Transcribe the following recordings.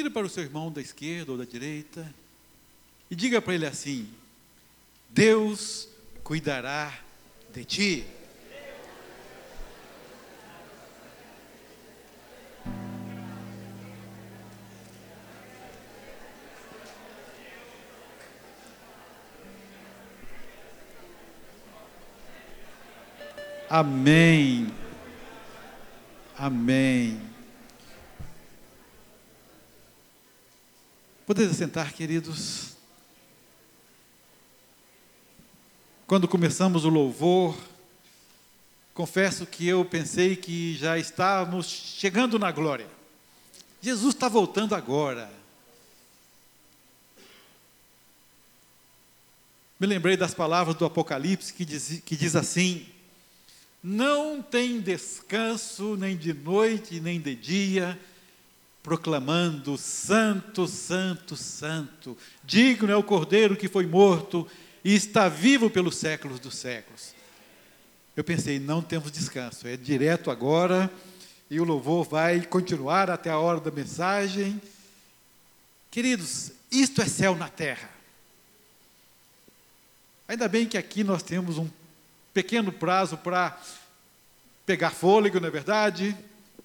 Vira para o seu irmão da esquerda ou da direita e diga para ele assim: Deus cuidará de ti. Amém. Amém. Podemos sentar, queridos. Quando começamos o louvor, confesso que eu pensei que já estávamos chegando na glória. Jesus está voltando agora. Me lembrei das palavras do Apocalipse que diz, que diz assim: não tem descanso nem de noite nem de dia, proclamando: Santo, Santo, Santo, digno é o Cordeiro que foi morto e está vivo pelos séculos dos séculos. Eu pensei, não temos descanso, é direto agora, e o louvor vai continuar até a hora da mensagem. Queridos, isto é céu na terra. Ainda bem que aqui nós temos um pequeno prazo para pegar fôlego, não é verdade?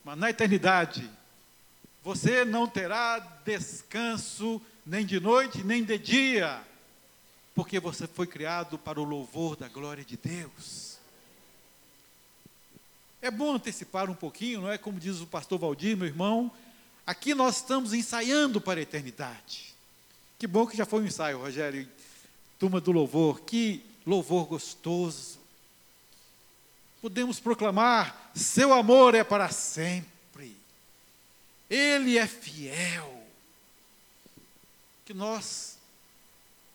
Mas na eternidade, você não terá descanso nem de noite, nem de dia, porque você foi criado para o louvor da glória de Deus. É bom antecipar um pouquinho, não é? Como diz o pastor Valdir, meu irmão, aqui nós estamos ensaiando para a eternidade. Que bom que já foi um ensaio, Rogério, turma do louvor, que louvor gostoso podemos proclamar: seu amor é para sempre, ele é fiel. Que nós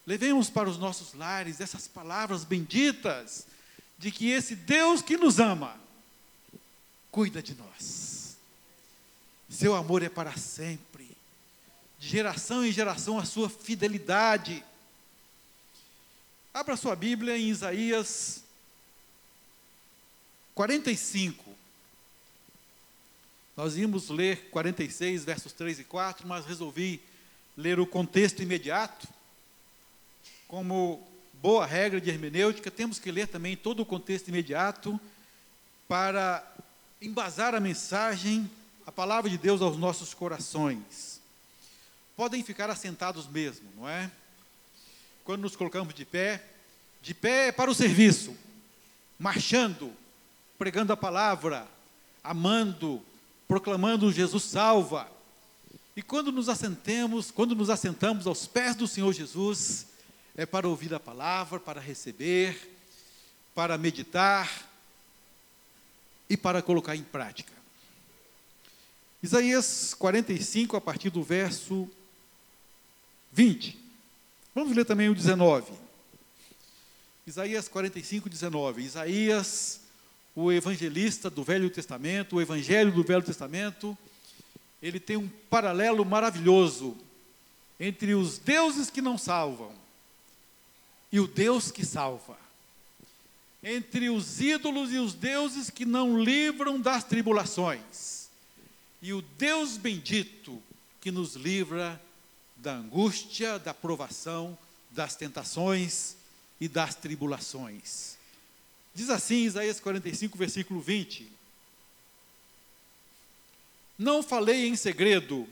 levemos para os nossos lares essas palavras benditas, de que esse Deus que nos ama, cuida de nós. Seu amor é para sempre, de geração em geração a sua fidelidade. Abra sua Bíblia em Isaías 45. Nós íamos ler 46, versos 3 e 4, mas resolvi ler o contexto imediato. Como boa regra de hermenêutica, temos que ler também todo o contexto imediato para embasar a mensagem, a palavra de Deus aos nossos corações. Podem ficar assentados mesmo, não é? Quando nos colocamos de pé, de pé para o serviço, marchando, pregando a palavra, amando, proclamando Jesus salva. E quando nos assentemos, quando nos assentamos aos pés do Senhor Jesus, é para ouvir a palavra, para receber, para meditar e para colocar em prática. Isaías 45, a partir do verso 20. Vamos ler também o 19. Isaías 45, 19. Isaías o evangelista do Velho Testamento, o evangelho do Velho Testamento, ele tem um paralelo maravilhoso entre os deuses que não salvam e o Deus que salva. Entre os ídolos e os deuses que não livram das tribulações. E o Deus bendito que nos livra da angústia, da provação, das tentações e das tribulações. Diz assim Isaías 45, versículo 20: Não falei em segredo,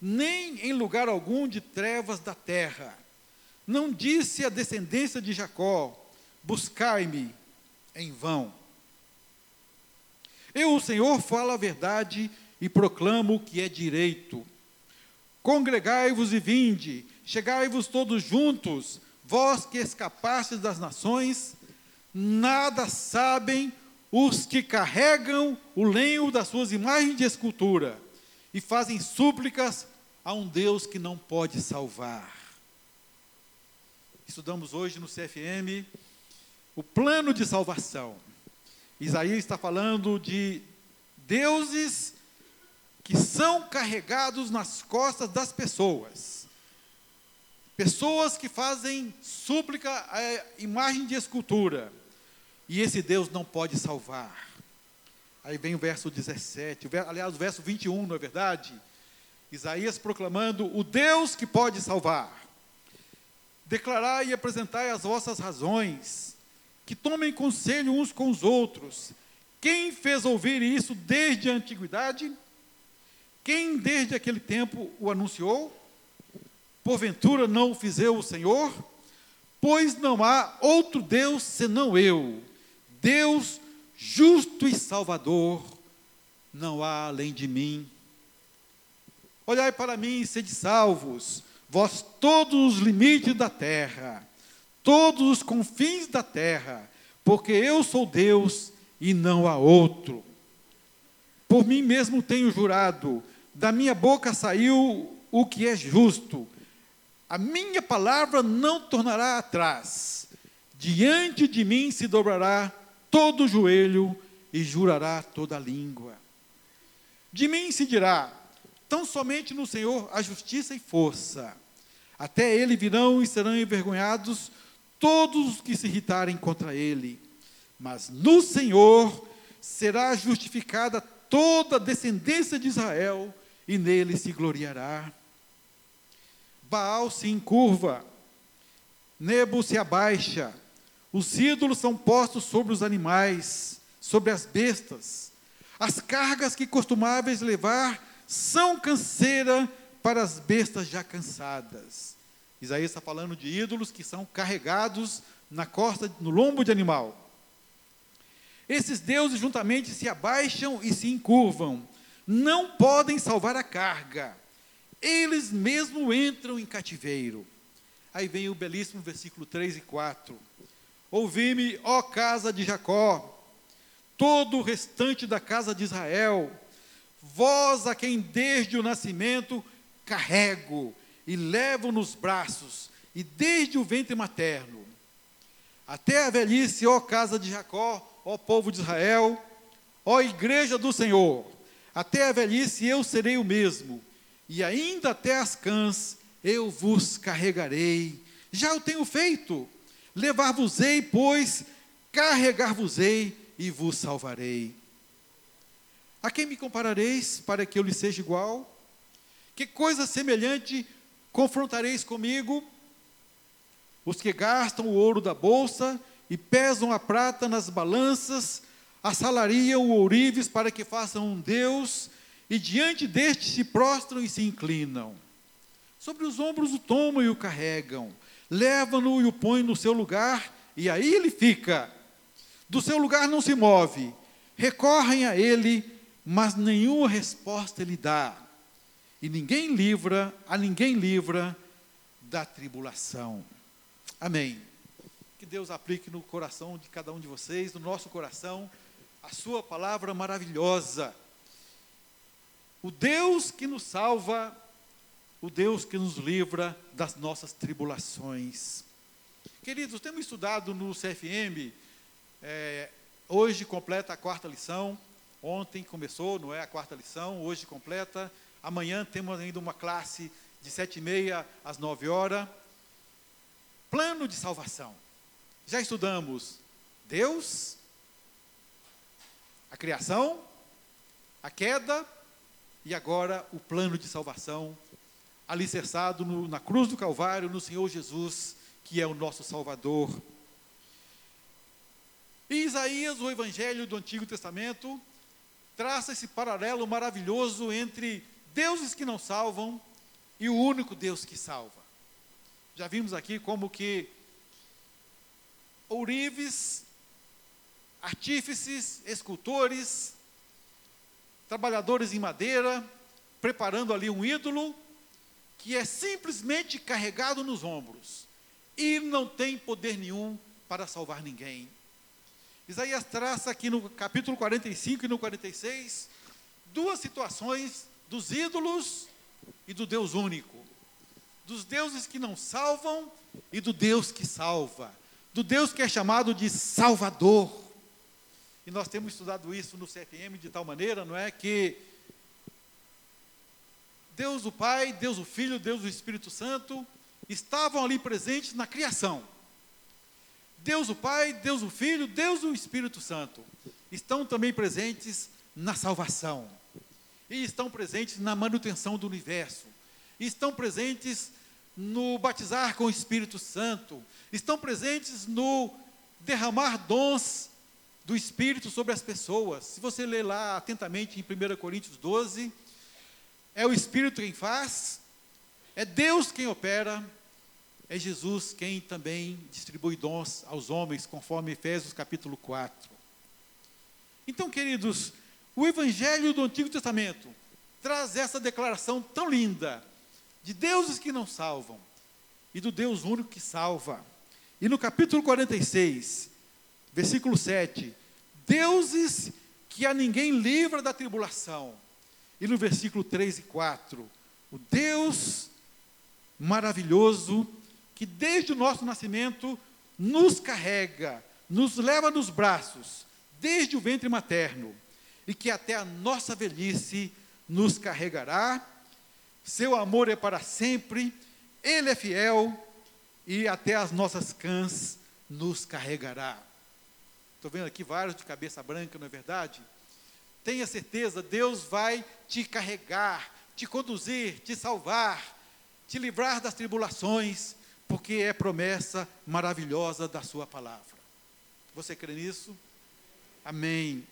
nem em lugar algum de trevas da terra. Não disse a descendência de Jacó: Buscai-me em vão. Eu, o Senhor, falo a verdade e proclamo o que é direito. Congregai-vos e vinde, chegai-vos todos juntos, vós que escapastes das nações, Nada sabem os que carregam o lenho das suas imagens de escultura e fazem súplicas a um Deus que não pode salvar. Estudamos hoje no CFM o plano de salvação. Isaías está falando de deuses que são carregados nas costas das pessoas. Pessoas que fazem súplica à imagem de escultura e esse Deus não pode salvar. Aí vem o verso 17, aliás, o verso 21, não é verdade? Isaías proclamando o Deus que pode salvar. Declarai e apresentai as vossas razões, que tomem conselho uns com os outros. Quem fez ouvir isso desde a antiguidade? Quem desde aquele tempo o anunciou? Porventura não o fizeu o Senhor? Pois não há outro Deus senão eu, Deus justo e salvador, não há além de mim. Olhai para mim e sede salvos, vós todos os limites da terra, todos os confins da terra, porque eu sou Deus e não há outro. Por mim mesmo tenho jurado, da minha boca saiu o que é justo, a minha palavra não tornará atrás. Diante de mim se dobrará todo joelho e jurará toda língua. De mim se dirá: tão somente no Senhor a justiça e força. Até ele virão e serão envergonhados todos os que se irritarem contra ele. Mas no Senhor será justificada toda a descendência de Israel, e nele se gloriará. Baal se encurva, Nebo se abaixa, os ídolos são postos sobre os animais, sobre as bestas. As cargas que costumáveis levar são canseira para as bestas já cansadas. Isaías está falando de ídolos que são carregados na costa, no lombo de animal. Esses deuses juntamente se abaixam e se encurvam, não podem salvar a carga eles mesmo entram em cativeiro. Aí vem o belíssimo versículo 3 e 4. Ouvi-me, ó casa de Jacó, todo o restante da casa de Israel, vós a quem desde o nascimento carrego e levo nos braços, e desde o ventre materno, até a velhice, ó casa de Jacó, ó povo de Israel, ó igreja do Senhor, até a velhice eu serei o mesmo e ainda até as cãs eu vos carregarei. Já o tenho feito. Levar-vos-ei, pois, carregar-vos-ei e vos salvarei. A quem me comparareis para que eu lhe seja igual? Que coisa semelhante confrontareis comigo? Os que gastam o ouro da bolsa e pesam a prata nas balanças, assalariam o ourives para que façam um Deus e diante deste se prostram e se inclinam. Sobre os ombros o tomam e o carregam, levam-no e o põem no seu lugar, e aí ele fica. Do seu lugar não se move, recorrem a ele, mas nenhuma resposta ele dá. E ninguém livra, a ninguém livra da tribulação. Amém. Que Deus aplique no coração de cada um de vocês, no nosso coração, a sua palavra maravilhosa o Deus que nos salva, o Deus que nos livra das nossas tribulações. Queridos, temos estudado no CFM, é, hoje completa a quarta lição, ontem começou, não é a quarta lição, hoje completa, amanhã temos ainda uma classe de sete e meia às nove horas. Plano de salvação. Já estudamos Deus, a criação, a queda e agora o plano de salvação, alicerçado no, na cruz do Calvário, no Senhor Jesus, que é o nosso Salvador. E Isaías, o Evangelho do Antigo Testamento, traça esse paralelo maravilhoso entre deuses que não salvam e o único Deus que salva. Já vimos aqui como que ourives, artífices, escultores, trabalhadores em madeira, preparando ali um ídolo que é simplesmente carregado nos ombros e não tem poder nenhum para salvar ninguém. Isaías traça aqui no capítulo 45 e no 46 duas situações dos ídolos e do Deus único, dos deuses que não salvam e do Deus que salva, do Deus que é chamado de Salvador. E nós temos estudado isso no CFM de tal maneira, não é? Que Deus o Pai, Deus o Filho, Deus o Espírito Santo estavam ali presentes na criação. Deus o Pai, Deus o Filho, Deus o Espírito Santo estão também presentes na salvação. e estão presentes na manutenção do universo, estão presentes no batizar com o Espírito Santo, estão presentes no derramar dons do Espírito sobre as pessoas. Se você ler lá atentamente em 1 Coríntios 12, é o Espírito quem faz, é Deus quem opera, é Jesus quem também distribui dons aos homens, conforme Efésios capítulo 4. Então, queridos, o Evangelho do Antigo Testamento traz essa declaração tão linda de deuses que não salvam e do Deus único que salva. E no capítulo 46, versículo 7, deuses que a ninguém livra da tribulação. E no versículo 3 e 4, o Deus maravilhoso que desde o nosso nascimento nos carrega, nos leva nos braços, desde o ventre materno, e que até a nossa velhice nos carregará. Seu amor é para sempre, Ele é fiel e até as nossas cãs nos carregará. Estou vendo aqui vários de cabeça branca, não é verdade? Tenha certeza, Deus vai te carregar, te conduzir, te salvar, te livrar das tribulações, porque é promessa maravilhosa da Sua palavra. Você crê nisso? Amém.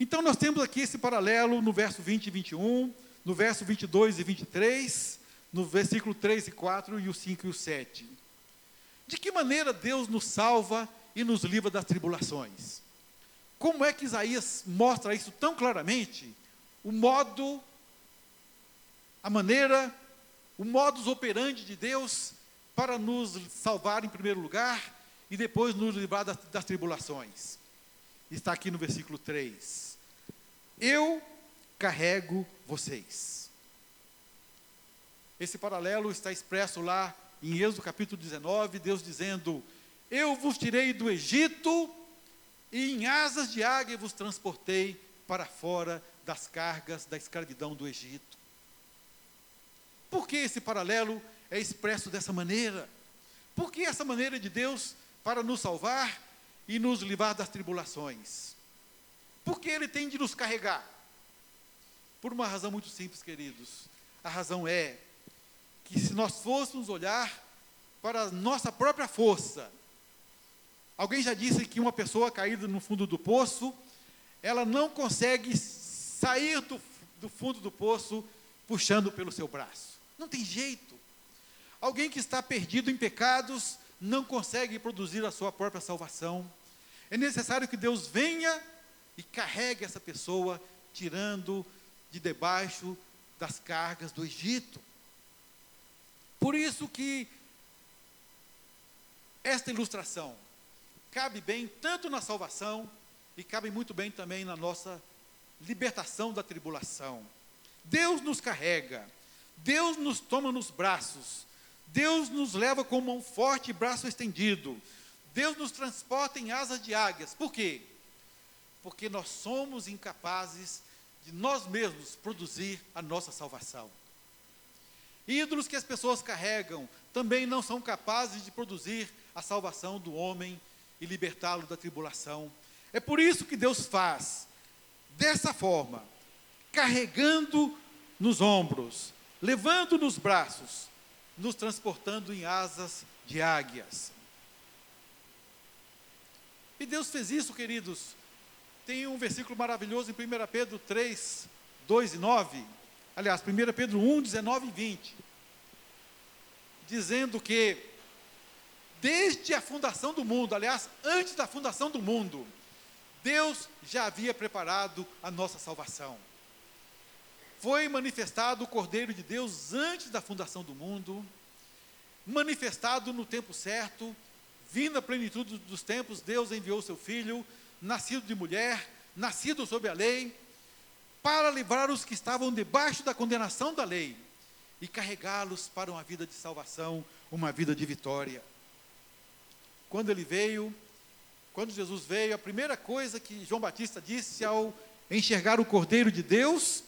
Então nós temos aqui esse paralelo no verso 20 e 21, no verso 22 e 23, no versículo 3 e 4 e o 5 e o 7. De que maneira Deus nos salva e nos livra das tribulações? Como é que Isaías mostra isso tão claramente? O modo, a maneira, o modus operandi de Deus para nos salvar em primeiro lugar e depois nos livrar das, das tribulações. Está aqui no versículo 3. Eu carrego vocês. Esse paralelo está expresso lá em Êxodo capítulo 19, Deus dizendo: Eu vos tirei do Egito e em asas de águia vos transportei para fora das cargas da escravidão do Egito. Por que esse paralelo é expresso dessa maneira. Por que essa maneira de Deus para nos salvar e nos livrar das tribulações? Porque Ele tem de nos carregar? Por uma razão muito simples, queridos. A razão é que se nós fôssemos olhar para a nossa própria força, alguém já disse que uma pessoa caída no fundo do poço, ela não consegue sair do, do fundo do poço puxando pelo seu braço. Não tem jeito. Alguém que está perdido em pecados não consegue produzir a sua própria salvação. É necessário que Deus venha e carregue essa pessoa, tirando de debaixo das cargas do Egito. Por isso que esta ilustração cabe bem tanto na salvação e cabe muito bem também na nossa libertação da tribulação. Deus nos carrega, Deus nos toma nos braços, Deus nos leva com mão forte e braço estendido. Deus nos transporta em asas de águias. Por quê? Porque nós somos incapazes de nós mesmos produzir a nossa salvação. Ídolos que as pessoas carregam também não são capazes de produzir a salvação do homem e libertá-lo da tribulação. É por isso que Deus faz dessa forma, carregando nos ombros, levando nos braços, nos transportando em asas de águias. E Deus fez isso, queridos. Tem um versículo maravilhoso em 1 Pedro 3, 2 e 9. Aliás, 1 Pedro 1, 19 e 20. Dizendo que, desde a fundação do mundo, aliás, antes da fundação do mundo, Deus já havia preparado a nossa salvação foi manifestado o Cordeiro de Deus antes da fundação do mundo, manifestado no tempo certo, vindo a plenitude dos tempos, Deus enviou seu Filho, nascido de mulher, nascido sob a lei, para livrar os que estavam debaixo da condenação da lei e carregá-los para uma vida de salvação, uma vida de vitória. Quando ele veio, quando Jesus veio, a primeira coisa que João Batista disse ao enxergar o Cordeiro de Deus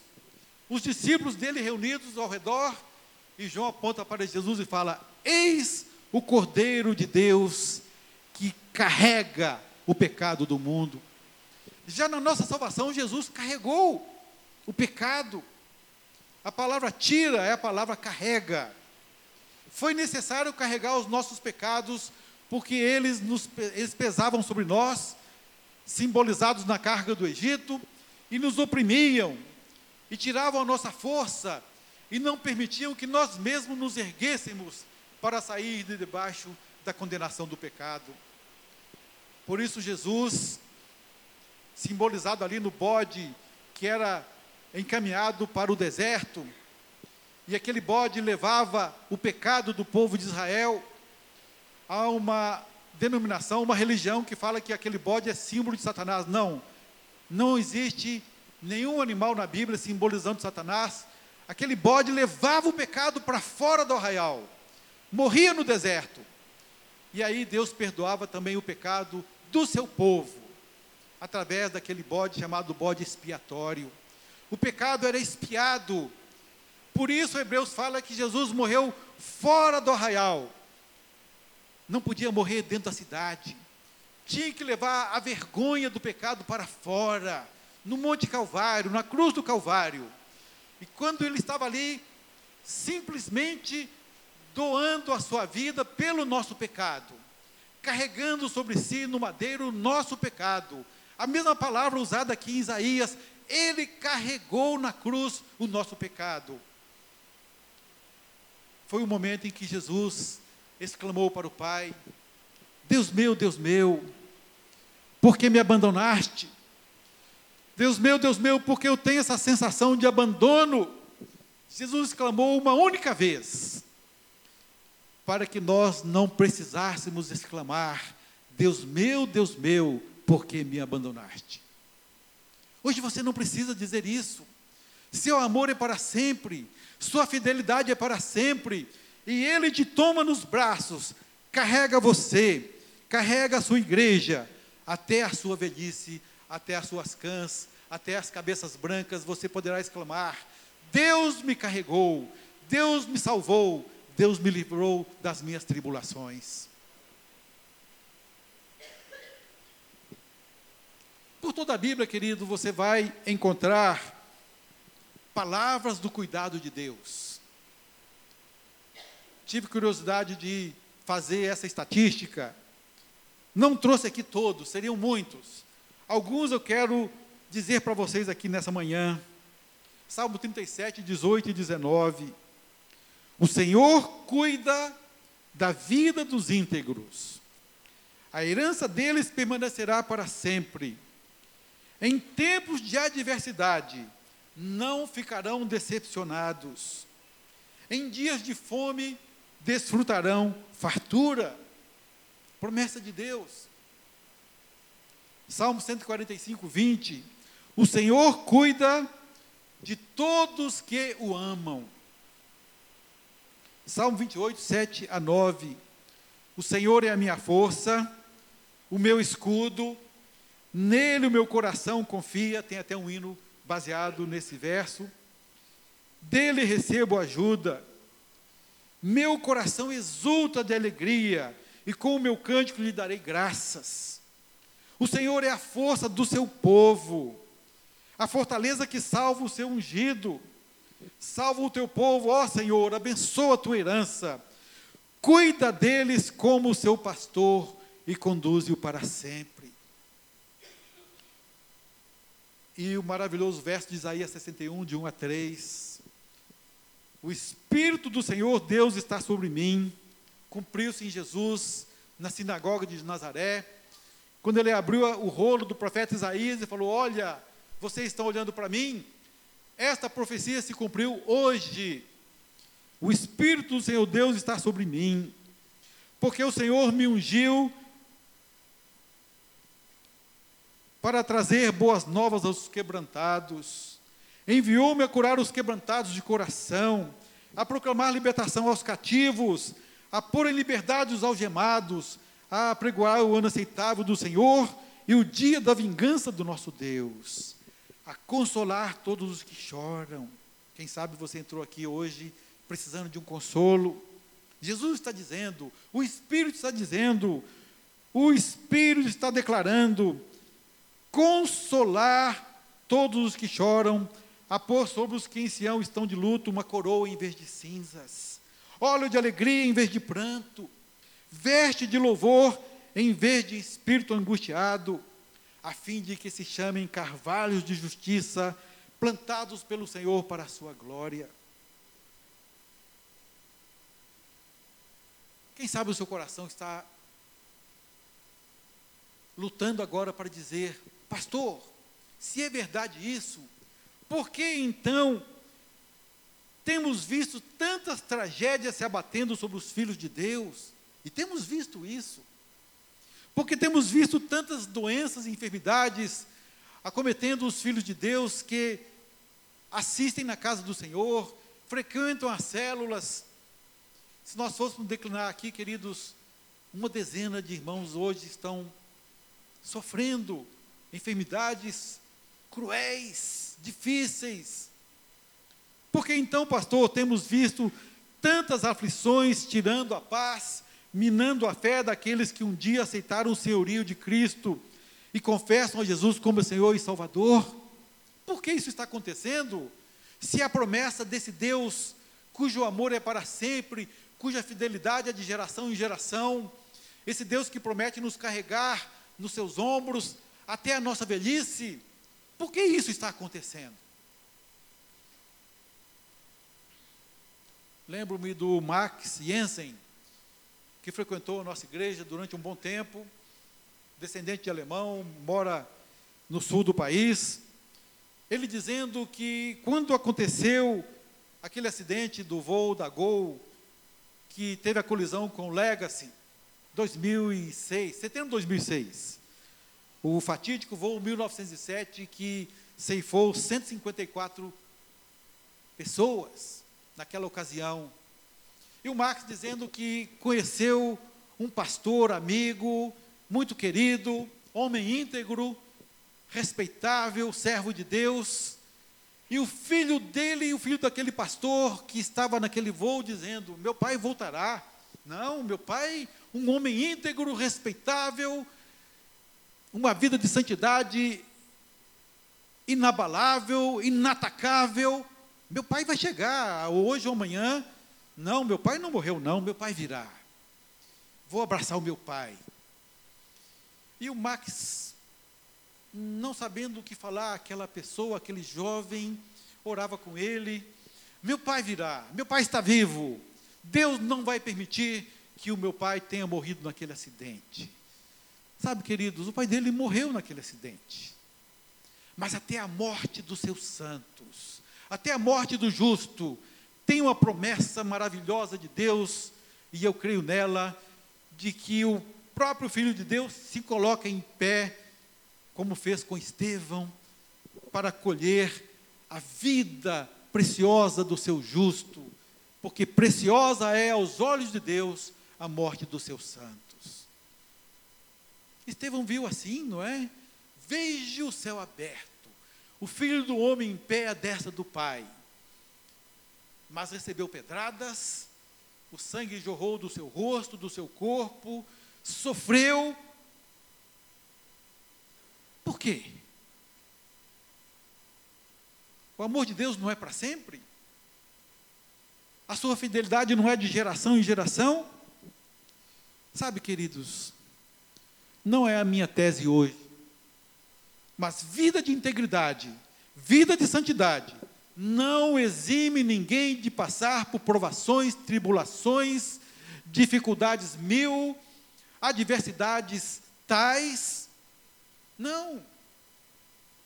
os discípulos dele reunidos ao redor, e João aponta para Jesus e fala: Eis o Cordeiro de Deus que carrega o pecado do mundo. Já na nossa salvação, Jesus carregou o pecado. A palavra tira é a palavra carrega. Foi necessário carregar os nossos pecados, porque eles, nos, eles pesavam sobre nós, simbolizados na carga do Egito, e nos oprimiam, e tiravam a nossa força, e não permitiam que nós mesmos nos erguêssemos para sair de debaixo da condenação do pecado. Por isso, Jesus, simbolizado ali no bode, que era encaminhado para o deserto, e aquele bode levava o pecado do povo de Israel a uma denominação, uma religião que fala que aquele bode é símbolo de Satanás. Não, não existe nenhum animal na Bíblia simbolizando Satanás. Aquele bode levava o pecado para fora do arraial, morria no deserto. E aí Deus perdoava também o pecado do seu povo, através daquele bode chamado bode expiatório. O pecado era expiado. Por isso Hebreus fala que Jesus morreu fora do arraial. Não podia morrer dentro da cidade. Tinha que levar a vergonha do pecado para fora, no Monte Calvário, na cruz do Calvário. E quando ele estava ali, simplesmente doando a sua vida pelo nosso pecado, carregando sobre si no madeiro o nosso pecado. A mesma palavra usada aqui em Isaías, ele carregou na cruz o nosso pecado. Foi o momento em que Jesus exclamou para o Pai: Deus meu, Deus meu, por que me abandonaste? Deus meu, Deus meu, porque eu tenho essa sensação de abandono. Jesus clamou uma única vez, para que nós não precisássemos exclamar: Deus meu, Deus meu, por que me abandonaste? Hoje você não precisa dizer isso. Seu amor é para sempre, sua fidelidade é para sempre, e Ele te toma nos braços, carrega você, carrega a sua igreja, até a sua velhice, até as suas cãs, até as cabeças brancas, você poderá exclamar: Deus me carregou, Deus me salvou, Deus me livrou das minhas tribulações. Por toda a Bíblia, querido, você vai encontrar palavras do cuidado de Deus. Tive curiosidade de fazer essa estatística. Não trouxe aqui todos, seriam muitos. Alguns eu quero dizer para vocês aqui nessa manhã. Salmo 37, 18 e 19. O Senhor cuida da vida dos íntegros. A herança deles permanecerá para sempre. Em tempos de adversidade, não ficarão decepcionados. Em dias de fome, desfrutarão fartura. Promessa de Deus. Salmo 145, 20. O Senhor cuida de todos que o amam. Salmo 28, 7 a 9. O Senhor é a minha força, o meu escudo, nele o meu coração confia. Tem até um hino baseado nesse verso. Dele recebo ajuda. Meu coração exulta de alegria, e com o meu cântico lhe darei graças. O Senhor é a força do seu povo a fortaleza que salva o seu ungido. Salva o teu povo, ó Senhor, abençoa a tua herança. Cuida deles como o seu pastor e conduze-o para sempre. E o maravilhoso verso de Isaías 61, de 1 a 3. O Espírito do Senhor Deus está sobre mim. Cumpriu-se em Jesus, na sinagoga de Nazaré. Quando ele abriu o rolo do profeta Isaías e falou: Olha, vocês estão olhando para mim? Esta profecia se cumpriu hoje. O Espírito do Senhor Deus está sobre mim, porque o Senhor me ungiu para trazer boas novas aos quebrantados. Enviou-me a curar os quebrantados de coração, a proclamar libertação aos cativos, a pôr em liberdade os algemados, a pregoar o ano aceitável do Senhor e o dia da vingança do nosso Deus a consolar todos os que choram. Quem sabe você entrou aqui hoje precisando de um consolo. Jesus está dizendo, o Espírito está dizendo, o Espírito está declarando: consolar todos os que choram, a pôr sobre os que em Sião estão de luto uma coroa em vez de cinzas, óleo de alegria em vez de pranto, veste de louvor em vez de espírito angustiado, a fim de que se chamem carvalhos de justiça, plantados pelo Senhor para a sua glória. Quem sabe o seu coração está lutando agora para dizer, pastor, se é verdade isso, por que então temos visto tantas tragédias se abatendo sobre os filhos de Deus? E temos visto isso. Porque temos visto tantas doenças e enfermidades acometendo os filhos de Deus que assistem na casa do Senhor, frequentam as células, se nós fôssemos declinar aqui, queridos, uma dezena de irmãos hoje estão sofrendo enfermidades cruéis, difíceis. Porque então, pastor, temos visto tantas aflições tirando a paz, minando a fé daqueles que um dia aceitaram o senhorio de Cristo e confessam a Jesus como Senhor e Salvador? Por que isso está acontecendo? Se a promessa desse Deus, cujo amor é para sempre, cuja fidelidade é de geração em geração, esse Deus que promete nos carregar nos seus ombros até a nossa velhice. Por que isso está acontecendo? Lembro-me do Max Jensen, que frequentou a nossa igreja durante um bom tempo, descendente de alemão, mora no sul do país. Ele dizendo que quando aconteceu aquele acidente do voo da Gol que teve a colisão com o Legacy, 2006, setembro de 2006. O fatídico voo 1907 que ceifou 154 pessoas naquela ocasião. E o Marx dizendo que conheceu um pastor amigo, muito querido, homem íntegro, respeitável, servo de Deus, e o filho dele e o filho daquele pastor que estava naquele voo dizendo: Meu pai voltará. Não, meu pai, um homem íntegro, respeitável, uma vida de santidade inabalável, inatacável. Meu pai vai chegar hoje ou amanhã. Não, meu pai não morreu, não, meu pai virá. Vou abraçar o meu pai. E o Max não sabendo o que falar, aquela pessoa, aquele jovem, orava com ele. Meu pai virá, meu pai está vivo. Deus não vai permitir que o meu pai tenha morrido naquele acidente. Sabe, queridos, o pai dele morreu naquele acidente. Mas até a morte dos seus santos, até a morte do justo, tem uma promessa maravilhosa de Deus, e eu creio nela, de que o próprio Filho de Deus se coloca em pé como fez com Estevão, para colher a vida preciosa do seu justo, porque preciosa é aos olhos de Deus a morte dos seus santos. Estevão viu assim, não é? Veja o céu aberto, o filho do homem em pé à destra do Pai, mas recebeu pedradas, o sangue jorrou do seu rosto, do seu corpo, sofreu por quê? O amor de Deus não é para sempre? A sua fidelidade não é de geração em geração? Sabe, queridos, não é a minha tese hoje, mas vida de integridade, vida de santidade, não exime ninguém de passar por provações, tribulações, dificuldades mil, adversidades tais não.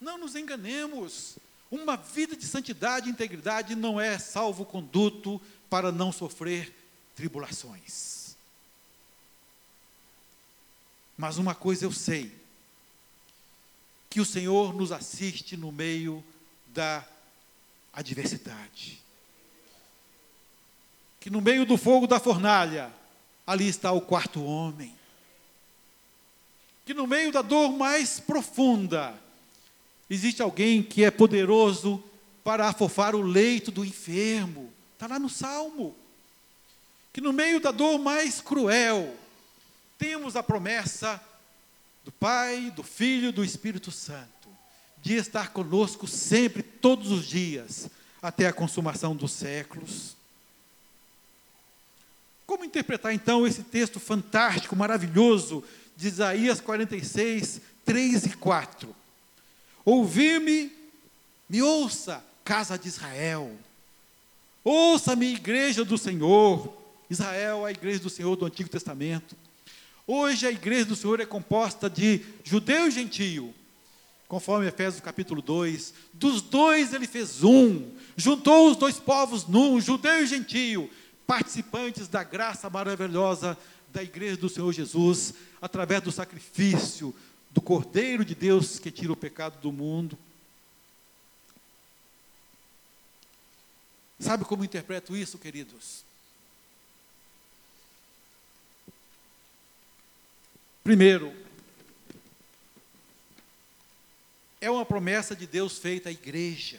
Não nos enganemos. Uma vida de santidade e integridade não é salvo-conduto para não sofrer tribulações. Mas uma coisa eu sei: que o Senhor nos assiste no meio da adversidade. Que no meio do fogo da fornalha, ali está o quarto homem que no meio da dor mais profunda, existe alguém que é poderoso para afofar o leito do enfermo. Está lá no Salmo. Que no meio da dor mais cruel, temos a promessa do Pai, do Filho, do Espírito Santo, de estar conosco sempre, todos os dias, até a consumação dos séculos. Como interpretar então esse texto fantástico, maravilhoso, de Isaías 46, 3 e 4? Ouvi-me, me ouça, casa de Israel. Ouça-me, igreja do Senhor. Israel, a igreja do Senhor do Antigo Testamento. Hoje a igreja do Senhor é composta de judeu e gentio, conforme Efésios capítulo 2. Dos dois ele fez um, juntou os dois povos num, judeu e gentio, participantes da graça maravilhosa da igreja do Senhor Jesus, através do sacrifício do Cordeiro de Deus que tira o pecado do mundo. Sabe como interpreto isso, queridos? Primeiro, é uma promessa de Deus feita à igreja.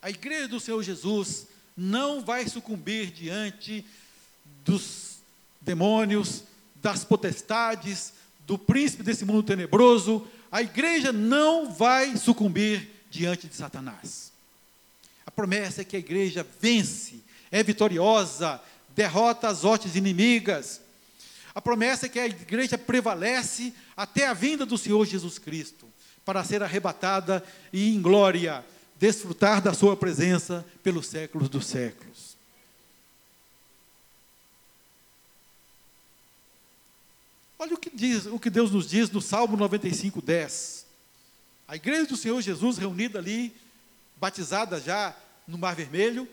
A igreja do Senhor Jesus não vai sucumbir diante dos demônios, das potestades, do príncipe desse mundo tenebroso. A igreja não vai sucumbir diante de Satanás. A promessa é que a igreja vence, é vitoriosa, derrota as hostes inimigas, a promessa é que a igreja prevalece até a vinda do Senhor Jesus Cristo, para ser arrebatada e em glória desfrutar da sua presença pelos séculos dos séculos. Olha o que diz, o que Deus nos diz no Salmo 95, 10. A igreja do Senhor Jesus reunida ali, batizada já no Mar Vermelho,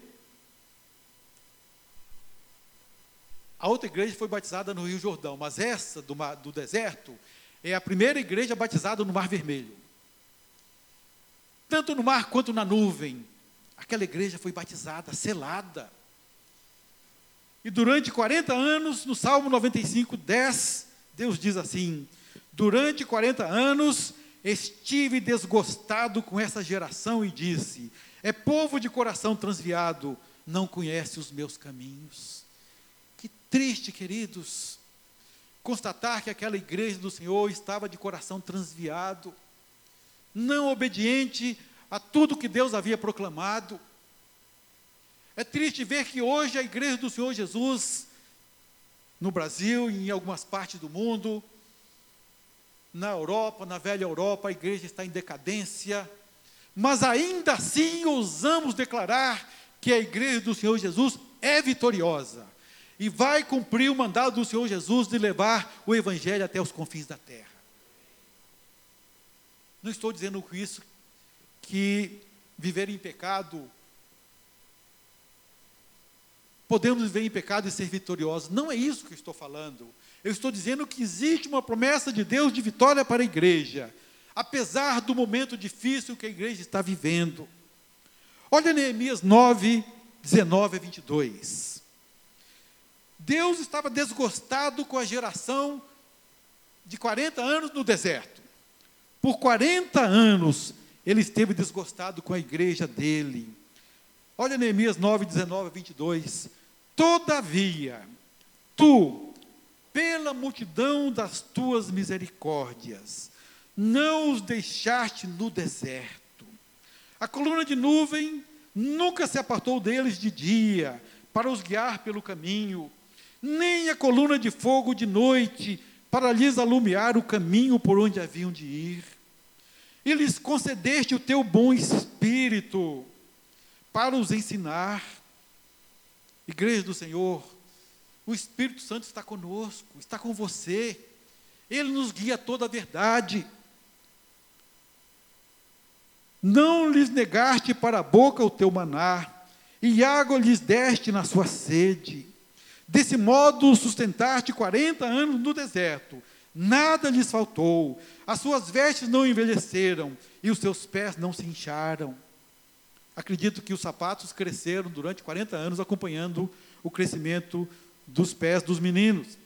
A outra igreja foi batizada no Rio Jordão, mas essa do, mar, do deserto é a primeira igreja batizada no Mar Vermelho. Tanto no mar quanto na nuvem. Aquela igreja foi batizada, selada. E durante 40 anos, no Salmo 95, 10, Deus diz assim: Durante 40 anos estive desgostado com essa geração e disse: É povo de coração transviado, não conhece os meus caminhos. Triste, queridos, constatar que aquela igreja do Senhor estava de coração transviado, não obediente a tudo que Deus havia proclamado. É triste ver que hoje a igreja do Senhor Jesus, no Brasil e em algumas partes do mundo, na Europa, na velha Europa, a igreja está em decadência, mas ainda assim ousamos declarar que a igreja do Senhor Jesus é vitoriosa e vai cumprir o mandado do Senhor Jesus de levar o Evangelho até os confins da terra. Não estou dizendo com isso que viver em pecado, podemos viver em pecado e ser vitoriosos. Não é isso que eu estou falando. Eu estou dizendo que existe uma promessa de Deus de vitória para a igreja, apesar do momento difícil que a igreja está vivendo. Olha Neemias 9, 19 a 22. Deus estava desgostado com a geração de 40 anos no deserto. Por 40 anos, ele esteve desgostado com a igreja dele. Olha Neemias 9, 19 a 22. Todavia, tu, pela multidão das tuas misericórdias, não os deixaste no deserto. A coluna de nuvem nunca se apartou deles de dia, para os guiar pelo caminho, nem a coluna de fogo de noite, para lhes alumiar o caminho por onde haviam de ir. E lhes concedeste o teu bom espírito para os ensinar. Igreja do Senhor, o Espírito Santo está conosco, está com você. Ele nos guia toda a verdade. Não lhes negaste para a boca o teu maná, e água lhes deste na sua sede. Desse modo sustentaste 40 anos no deserto, nada lhes faltou, as suas vestes não envelheceram e os seus pés não se incharam. Acredito que os sapatos cresceram durante 40 anos, acompanhando o crescimento dos pés dos meninos.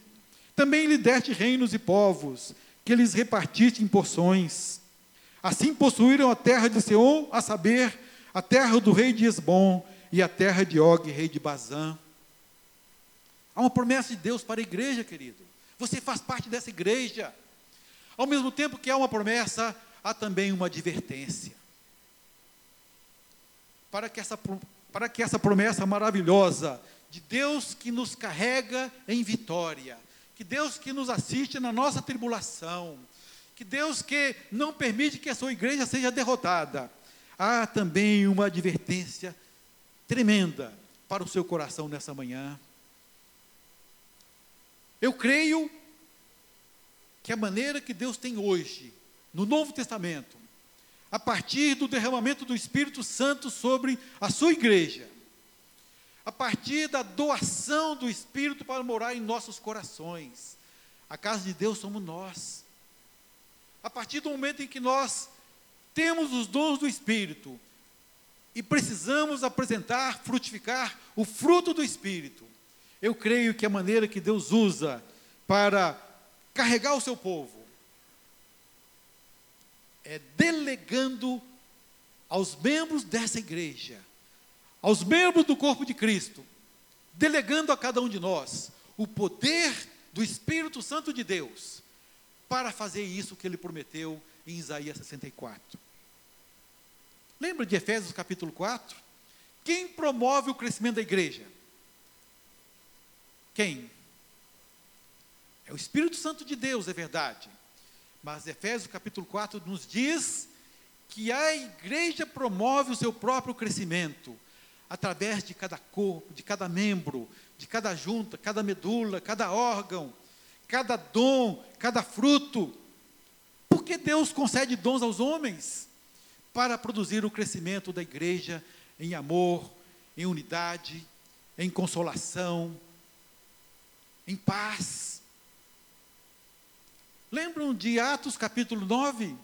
Também lhe deste reinos e povos, que lhes repartiste em porções. Assim possuíram a terra de Seom, a saber, a terra do rei de Esbom e a terra de Og, rei de Bazã. Há uma promessa de Deus para a igreja, querido. Você faz parte dessa igreja. Ao mesmo tempo que há uma promessa, há também uma advertência. Para que essa, para que essa promessa maravilhosa de Deus que nos carrega em vitória, que Deus que nos assiste na nossa tribulação, que Deus que não permite que a sua igreja seja derrotada, há também uma advertência tremenda para o seu coração nessa manhã. Eu creio que a maneira que Deus tem hoje, no Novo Testamento, a partir do derramamento do Espírito Santo sobre a sua igreja, a partir da doação do Espírito para morar em nossos corações. A casa de Deus somos nós. A partir do momento em que nós temos os dons do Espírito e precisamos apresentar, frutificar o fruto do Espírito, eu creio que a maneira que Deus usa para carregar o seu povo é delegando aos membros dessa igreja aos membros do corpo de Cristo, delegando a cada um de nós o poder do Espírito Santo de Deus para fazer isso que ele prometeu em Isaías 64. Lembra de Efésios capítulo 4? Quem promove o crescimento da igreja? Quem? É o Espírito Santo de Deus, é verdade. Mas Efésios capítulo 4 nos diz que a igreja promove o seu próprio crescimento através de cada corpo, de cada membro, de cada junta, cada medula, cada órgão, cada dom, cada fruto. Porque Deus concede dons aos homens para produzir o crescimento da igreja em amor, em unidade, em consolação, em paz. Lembram de Atos capítulo 9?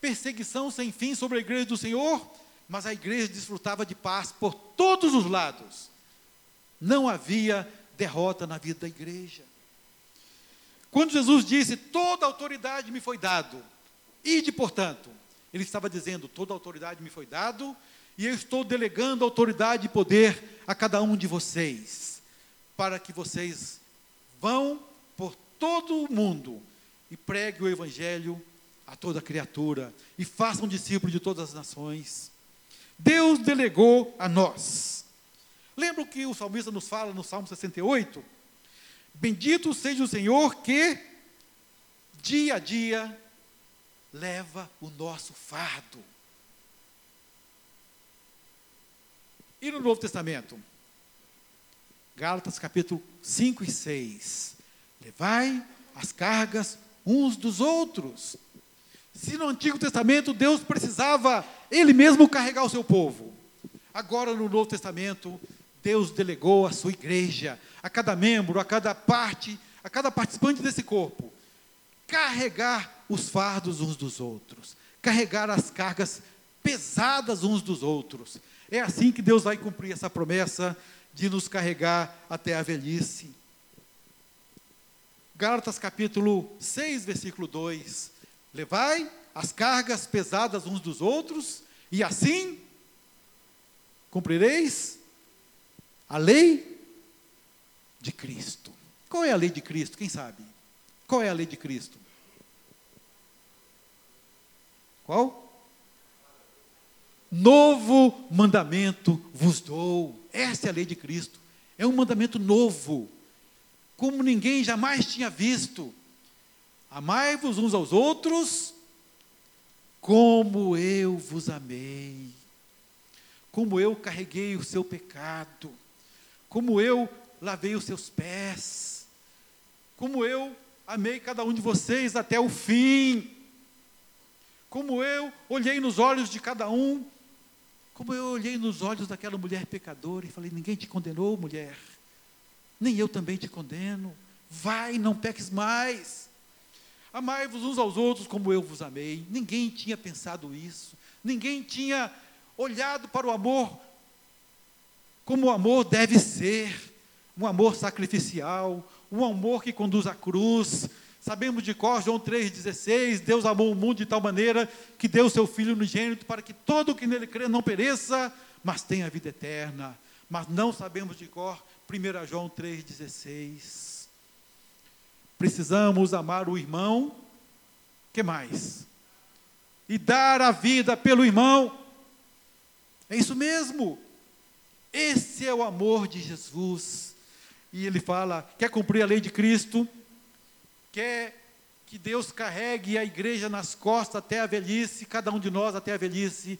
Perseguição sem fim sobre a igreja do Senhor? mas a igreja desfrutava de paz por todos os lados. Não havia derrota na vida da igreja. Quando Jesus disse: Toda autoridade me foi dado, ide, portanto, ele estava dizendo: Toda autoridade me foi dado, e eu estou delegando autoridade e poder a cada um de vocês, para que vocês vão por todo o mundo e preguem o evangelho a toda criatura e façam discípulos de todas as nações. Deus delegou a nós. Lembra o que o salmista nos fala no Salmo 68? Bendito seja o Senhor que, dia a dia, leva o nosso fardo. E no Novo Testamento? Gálatas capítulo 5 e 6. Levai as cargas uns dos outros se no Antigo Testamento Deus precisava Ele mesmo carregar o seu povo, agora no Novo Testamento Deus delegou a sua igreja, a cada membro, a cada parte, a cada participante desse corpo, carregar os fardos uns dos outros, carregar as cargas pesadas uns dos outros. É assim que Deus vai cumprir essa promessa de nos carregar até a velhice. Gálatas capítulo 6, versículo 2. Levai as cargas pesadas uns dos outros, e assim cumprireis a lei de Cristo. Qual é a lei de Cristo? Quem sabe? Qual é a lei de Cristo? Qual? Novo mandamento vos dou. Esta é a lei de Cristo. É um mandamento novo, como ninguém jamais tinha visto. Amai-vos uns aos outros, como eu vos amei, como eu carreguei o seu pecado, como eu lavei os seus pés, como eu amei cada um de vocês até o fim, como eu olhei nos olhos de cada um, como eu olhei nos olhos daquela mulher pecadora e falei: ninguém te condenou, mulher, nem eu também te condeno, vai, não peques mais. Amai-vos uns aos outros como eu vos amei. Ninguém tinha pensado isso. Ninguém tinha olhado para o amor como o amor deve ser um amor sacrificial, um amor que conduz à cruz. Sabemos de cor, João 3,16: Deus amou o mundo de tal maneira que deu o seu Filho unigênito para que todo o que nele crê não pereça, mas tenha vida eterna. Mas não sabemos de cor, 1 João 3,16. Precisamos amar o irmão. Que mais? e dar a vida pelo irmão. É isso mesmo. Esse é o amor de Jesus. E ele fala: quer cumprir a lei de Cristo, quer que Deus carregue a igreja nas costas até a velhice, cada um de nós até a velhice.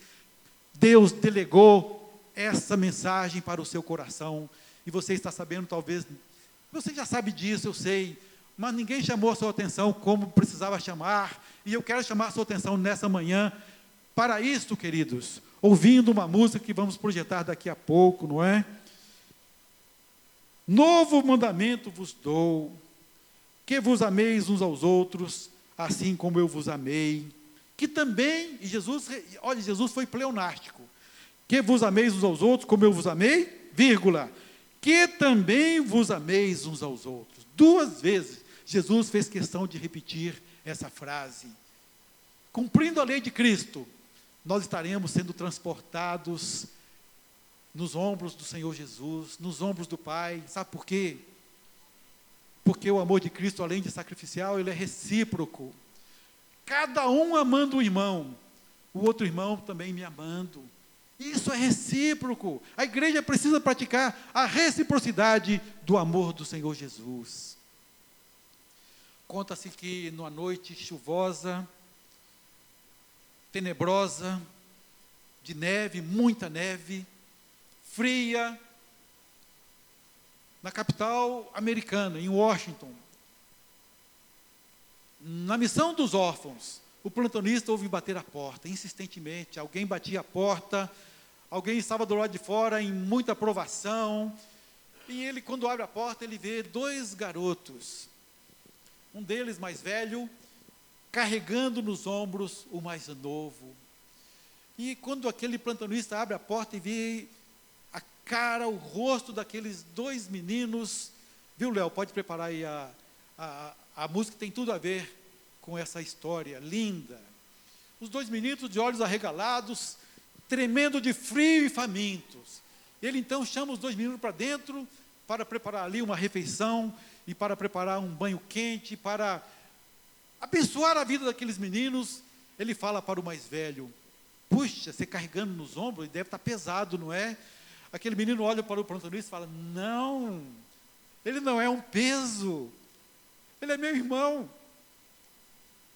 Deus delegou essa mensagem para o seu coração. E você está sabendo, talvez, você já sabe disso, eu sei, mas ninguém chamou a sua atenção como precisava chamar. E eu quero chamar a sua atenção nessa manhã para isto, queridos, ouvindo uma música que vamos projetar daqui a pouco, não é? Novo mandamento vos dou que vos ameis uns aos outros, assim como eu vos amei. Que também, e Jesus, olha, Jesus foi pleonástico. Que vos ameis uns aos outros, como eu vos amei, vírgula. Que também vos ameis uns aos outros. Duas vezes, Jesus fez questão de repetir essa frase. Cumprindo a lei de Cristo, nós estaremos sendo transportados nos ombros do Senhor Jesus, nos ombros do Pai. Sabe por quê? Porque o amor de Cristo, além de sacrificial, ele é recíproco. Cada um amando o irmão, o outro irmão também me amando. Isso é recíproco. A igreja precisa praticar a reciprocidade do amor do Senhor Jesus. Conta-se que numa noite chuvosa, tenebrosa, de neve, muita neve, fria, na capital americana, em Washington. Na missão dos órfãos, o plantonista ouve bater a porta, insistentemente. Alguém batia a porta, alguém estava do lado de fora em muita provação. E ele, quando abre a porta, ele vê dois garotos. Um deles mais velho, carregando nos ombros o mais novo. E quando aquele plantonista abre a porta e vê cara, o rosto daqueles dois meninos. Viu, Léo? Pode preparar aí a, a, a música, tem tudo a ver com essa história linda. Os dois meninos de olhos arregalados, tremendo de frio e famintos. Ele então chama os dois meninos para dentro para preparar ali uma refeição e para preparar um banho quente, para abençoar a vida daqueles meninos. Ele fala para o mais velho: Puxa, você carregando nos ombros, deve estar pesado, não é? Aquele menino olha para o plantonista e fala: Não, ele não é um peso, ele é meu irmão.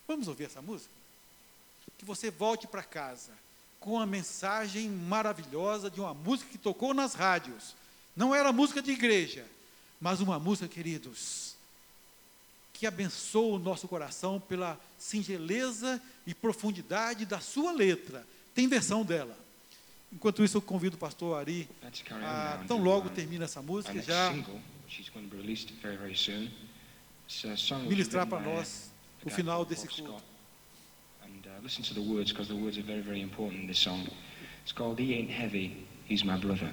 Vamos ouvir essa música? Que você volte para casa com a mensagem maravilhosa de uma música que tocou nas rádios. Não era música de igreja, mas uma música, queridos, que abençoa o nosso coração pela singeleza e profundidade da sua letra. Tem versão dela. Enquanto isso, eu convido o pastor Ari a, tão logo termina essa música, já ministrar para nós o final desse culto. And uh, listen to the words because the words are very, very important in this song. It's called He Ain't Heavy, He's My Brother.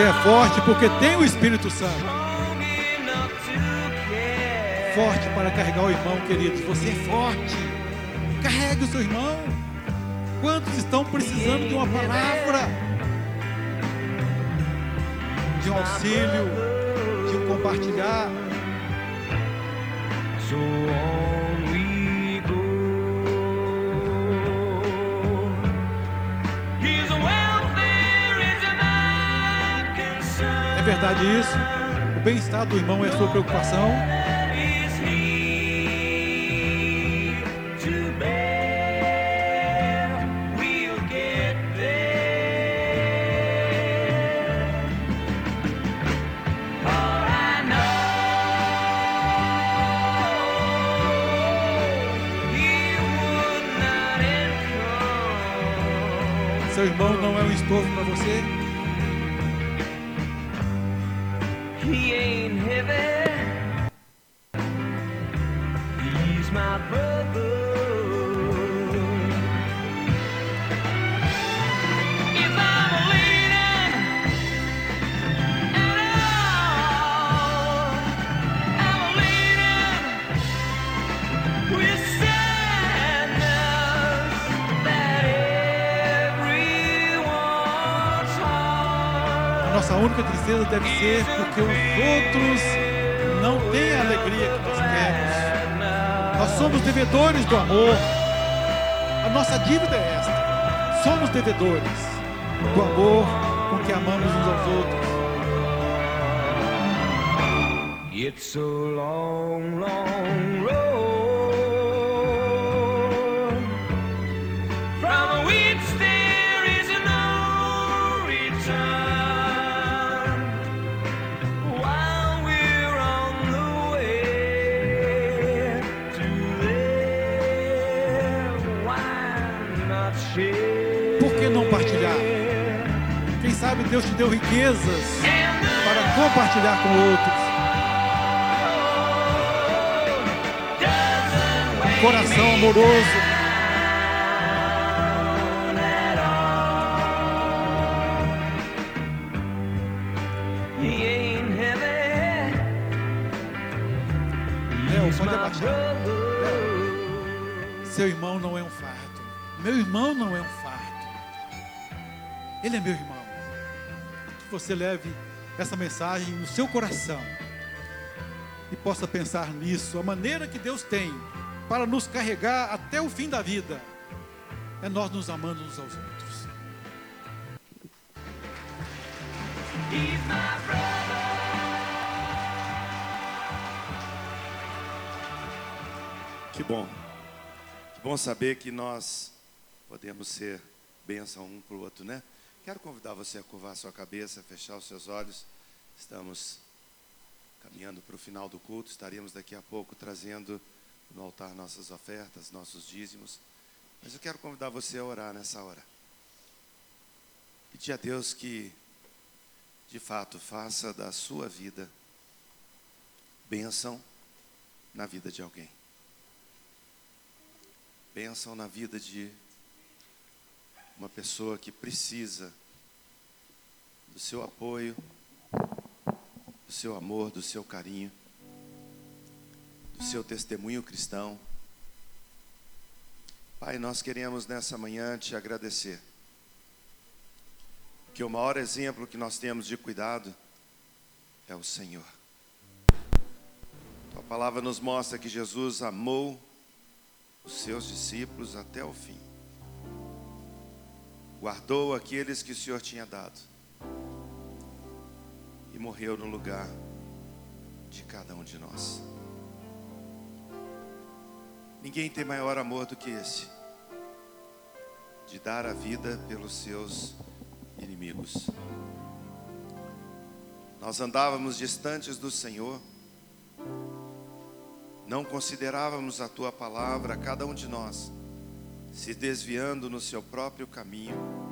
Você é forte porque tem o Espírito Santo. Forte para carregar o irmão, queridos. Você é forte. Carregue o seu irmão. Quantos estão precisando de uma palavra? De um auxílio, de um compartilhar. verdade é isso. O bem-estar do irmão é sua preocupação. Seu irmão não é um estorvo para você? He ain't heavy. Deve ser porque os outros não têm a alegria que nós temos. Nós somos devedores do amor. A nossa dívida é esta. Somos devedores do amor com que amamos uns aos outros. It's a long, long road. Deus te deu riquezas para compartilhar com outros. Um coração amoroso. Seu irmão não é um fardo. Meu irmão não é um fardo. Ele é meu irmão. Que você leve essa mensagem no seu coração e possa pensar nisso. A maneira que Deus tem para nos carregar até o fim da vida é nós nos amando uns aos outros. He's my. Que bom. Que bom saber que nós podemos ser bênção um para o outro, né? Quero convidar você a curvar sua cabeça, fechar os seus olhos. Estamos caminhando para o final do culto. Estaremos daqui a pouco trazendo no altar nossas ofertas, nossos dízimos. Mas eu quero convidar você a orar nessa hora. Pedir a Deus que, de fato, faça da sua vida bênção na vida de alguém bênção na vida de uma pessoa que precisa do seu apoio, do seu amor, do seu carinho, do seu testemunho cristão. Pai, nós queremos nessa manhã te agradecer, porque o maior exemplo que nós temos de cuidado é o Senhor. Tua palavra nos mostra que Jesus amou os seus discípulos até o fim. Guardou aqueles que o Senhor tinha dado morreu no lugar de cada um de nós. Ninguém tem maior amor do que esse, de dar a vida pelos seus inimigos. Nós andávamos distantes do Senhor, não considerávamos a tua palavra, cada um de nós, se desviando no seu próprio caminho.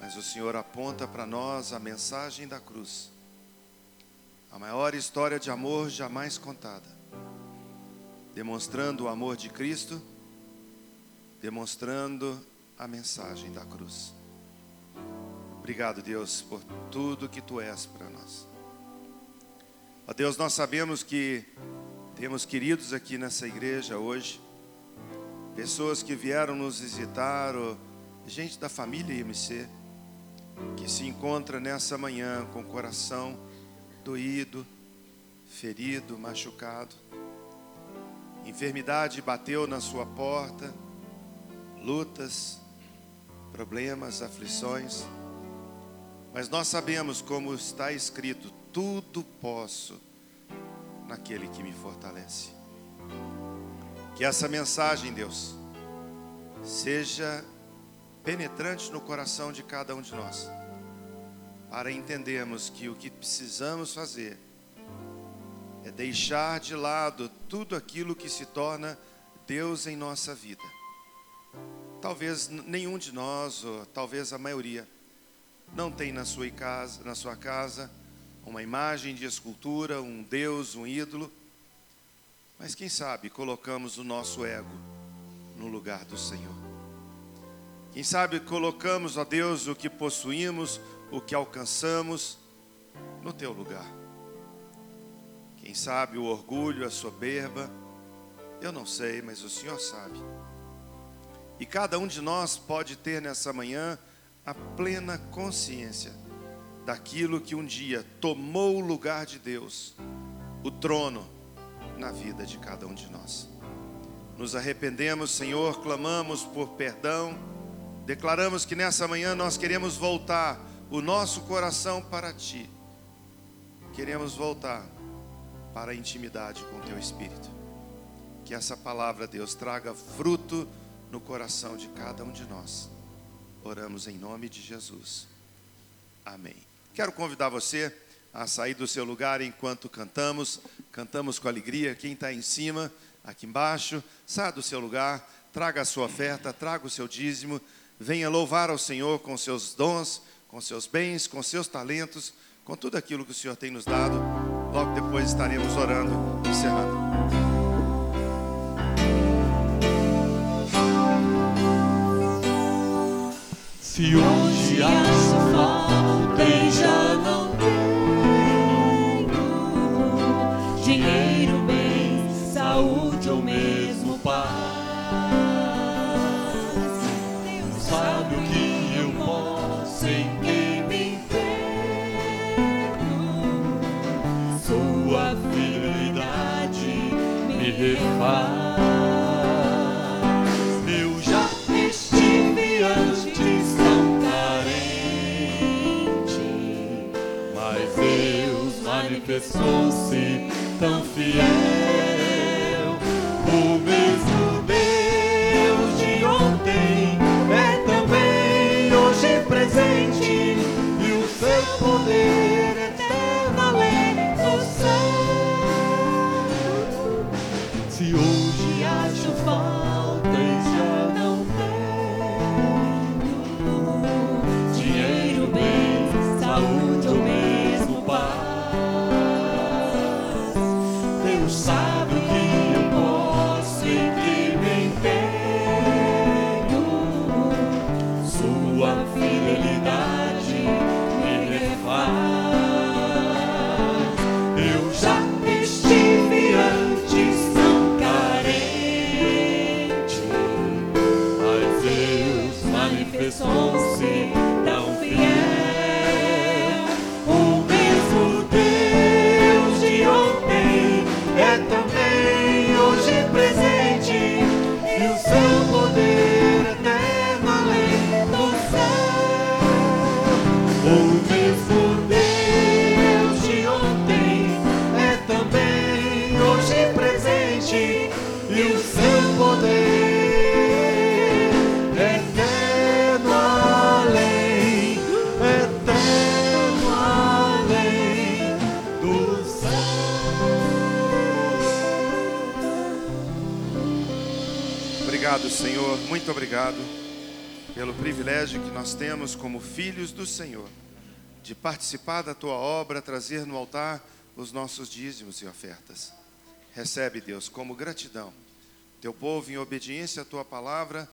Mas o Senhor aponta para nós a mensagem da cruz, a maior história de amor jamais contada, demonstrando o amor de Cristo, demonstrando a mensagem da cruz. Obrigado, Deus, por tudo que tu és para nós. Ó Deus, nós sabemos que temos queridos aqui nessa igreja hoje, pessoas que vieram nos visitar, gente da família IMC, que se encontra nessa manhã com o coração doído, ferido, machucado. Enfermidade bateu na sua porta, lutas, problemas, aflições. Mas nós sabemos como está escrito: tudo posso naquele que me fortalece. Que essa mensagem, Deus, seja penetrante no coração de cada um de nós, para entendermos que o que precisamos fazer é deixar de lado tudo aquilo que se torna Deus em nossa vida talvez nenhum de nós, ou talvez a maioria, não tem na sua casa, na sua casa uma imagem de escultura, um Deus, um ídolo. Mas quem sabe colocamos o nosso ego no lugar do Senhor. Quem sabe colocamos, ó Deus, o que possuímos, o que alcançamos no teu lugar. Quem sabe o orgulho, a soberba, eu não sei, mas o Senhor sabe. E cada um de nós pode ter nessa manhã a plena consciência daquilo que um dia tomou o lugar de Deus, o trono na vida de cada um de nós. Nos arrependemos, Senhor, clamamos por perdão, declaramos que nessa manhã nós queremos voltar o nosso coração para Ti. Queremos voltar para a intimidade com Teu Espírito. Que essa palavra, Deus, traga fruto no coração de cada um de nós. Oramos em nome de Jesus. Amém. Quero convidar você a sair do seu lugar enquanto cantamos. Cantamos com alegria. Quem está em cima, aqui embaixo, saia do seu lugar, traga a sua oferta, traga o seu dízimo. Venha louvar ao Senhor com seus dons, com seus bens, com seus talentos, com tudo aquilo que o Senhor tem nos dado. Logo depois estaremos orando, encerrando. Se hoje acho Deus manifestou-se tão fiel. Muito obrigado pelo privilégio que nós temos como filhos do Senhor de participar da tua obra, trazer no altar os nossos dízimos e ofertas. Recebe, Deus, como gratidão, teu povo em obediência à tua palavra